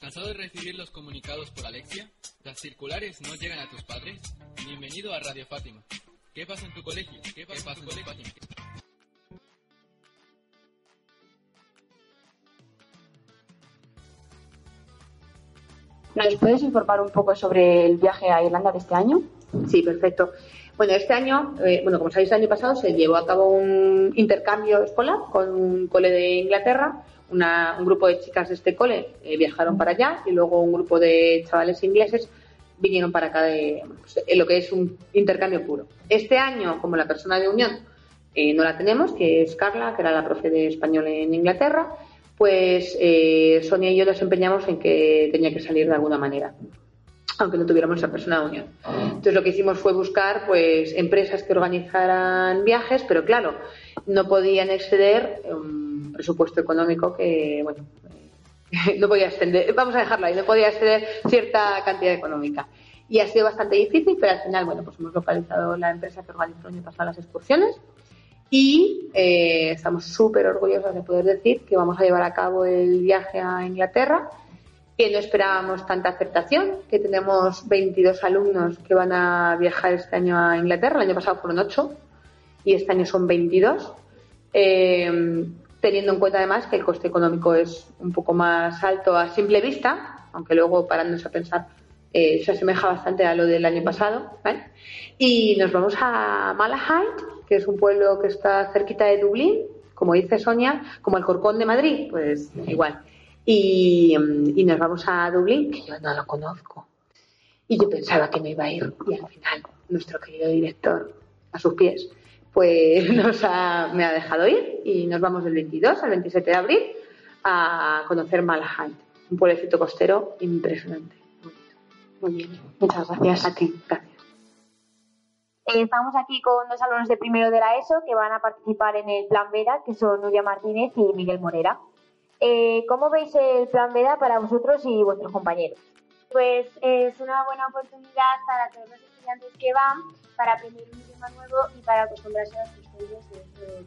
¿Cansado de recibir los comunicados por Alexia? ¿Las circulares no llegan a tus padres? Bienvenido a Radio Fátima. ¿Qué pasa en tu colegio? ¿Qué pasa, en tu colegio, Fátima? ¿Nos puedes informar un poco sobre el viaje a Irlanda de este año? Sí, perfecto. Bueno, este año, eh, bueno, como sabéis, el año pasado se llevó a cabo un intercambio escolar con un cole de Inglaterra. Una, un grupo de chicas de este cole eh, viajaron para allá y luego un grupo de chavales ingleses vinieron para acá de pues, lo que es un intercambio puro. Este año, como la persona de unión eh, no la tenemos, que es Carla, que era la profe de español en Inglaterra, pues eh, Sonia y yo nos empeñamos en que tenía que salir de alguna manera aunque no tuviéramos esa persona de unión. Entonces lo que hicimos fue buscar pues empresas que organizaran viajes, pero claro, no podían exceder un presupuesto económico que, bueno, no podía extender, vamos a dejarlo ahí, no podía exceder cierta cantidad económica. Y ha sido bastante difícil, pero al final, bueno, pues hemos localizado la empresa que organizó el año pasado las excursiones y eh, estamos súper orgullosos de poder decir que vamos a llevar a cabo el viaje a Inglaterra que no esperábamos tanta aceptación, que tenemos 22 alumnos que van a viajar este año a Inglaterra, el año pasado fueron 8 y este año son 22, eh, teniendo en cuenta además que el coste económico es un poco más alto a simple vista, aunque luego parándose a pensar eh, se asemeja bastante a lo del año pasado. Y nos vamos a Malahide, que es un pueblo que está cerquita de Dublín, como dice Sonia, como el Corcón de Madrid, pues igual. Y, y, nos vamos a Dublín, que yo no lo conozco. Y yo pensaba que no iba a ir. Y al final, nuestro querido director, a sus pies, pues nos ha, me ha dejado ir y nos vamos del 22 al 27 de abril a conocer Malahide, un pueblecito costero impresionante. Muy bien, muchas gracias. A ti, gracias. Eh, estamos aquí con dos alumnos de primero de la ESO que van a participar en el Plan Vera, que son Nuria Martínez y Miguel Morera. Eh, ¿Cómo veis el Plan Vera para vosotros y vuestros compañeros? Pues es una buena oportunidad para todos los estudiantes que van para aprender un idioma nuevo y para acostumbrarse a las costumbres de.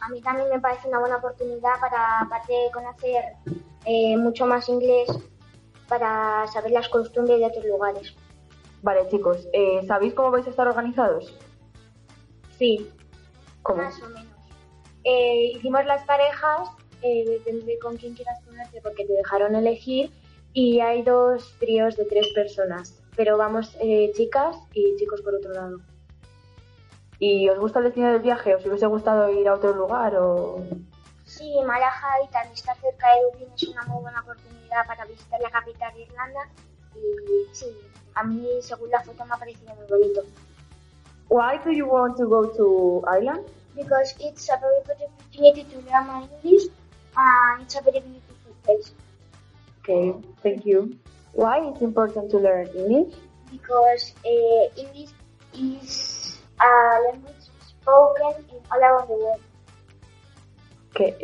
A mí también me parece una buena oportunidad para, aparte de conocer eh, mucho más inglés, para saber las costumbres de otros lugares. Vale, chicos, eh, ¿sabéis cómo vais a estar organizados? Sí. ¿Cómo? Más o menos. Eh, hicimos las parejas, eh, depende con quién quieras ponerte, porque te dejaron elegir, y hay dos tríos de tres personas, pero vamos eh, chicas y chicos por otro lado. ¿Y os gusta el destino del viaje? ¿Os hubiese gustado ir a otro lugar o...? Sí, Malahide, al estar cerca de Dublín, es una muy buena oportunidad para visitar la capital de Irlanda y sí, a mí según la foto me ha parecido muy bonito. Why do you want to go to Ireland? Because it's a very good opportunity to learn my English and it's a very beautiful place. Okay, thank you. Why it's important to learn English? Because uh, English is a language spoken in all around the world. Okay.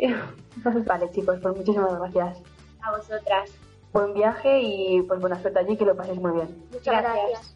vale, chicos, pues muchísimas gracias. A vosotras. Buen viaje y pues buena suerte allí, que lo paséis muy bien. Muchas gracias. gracias.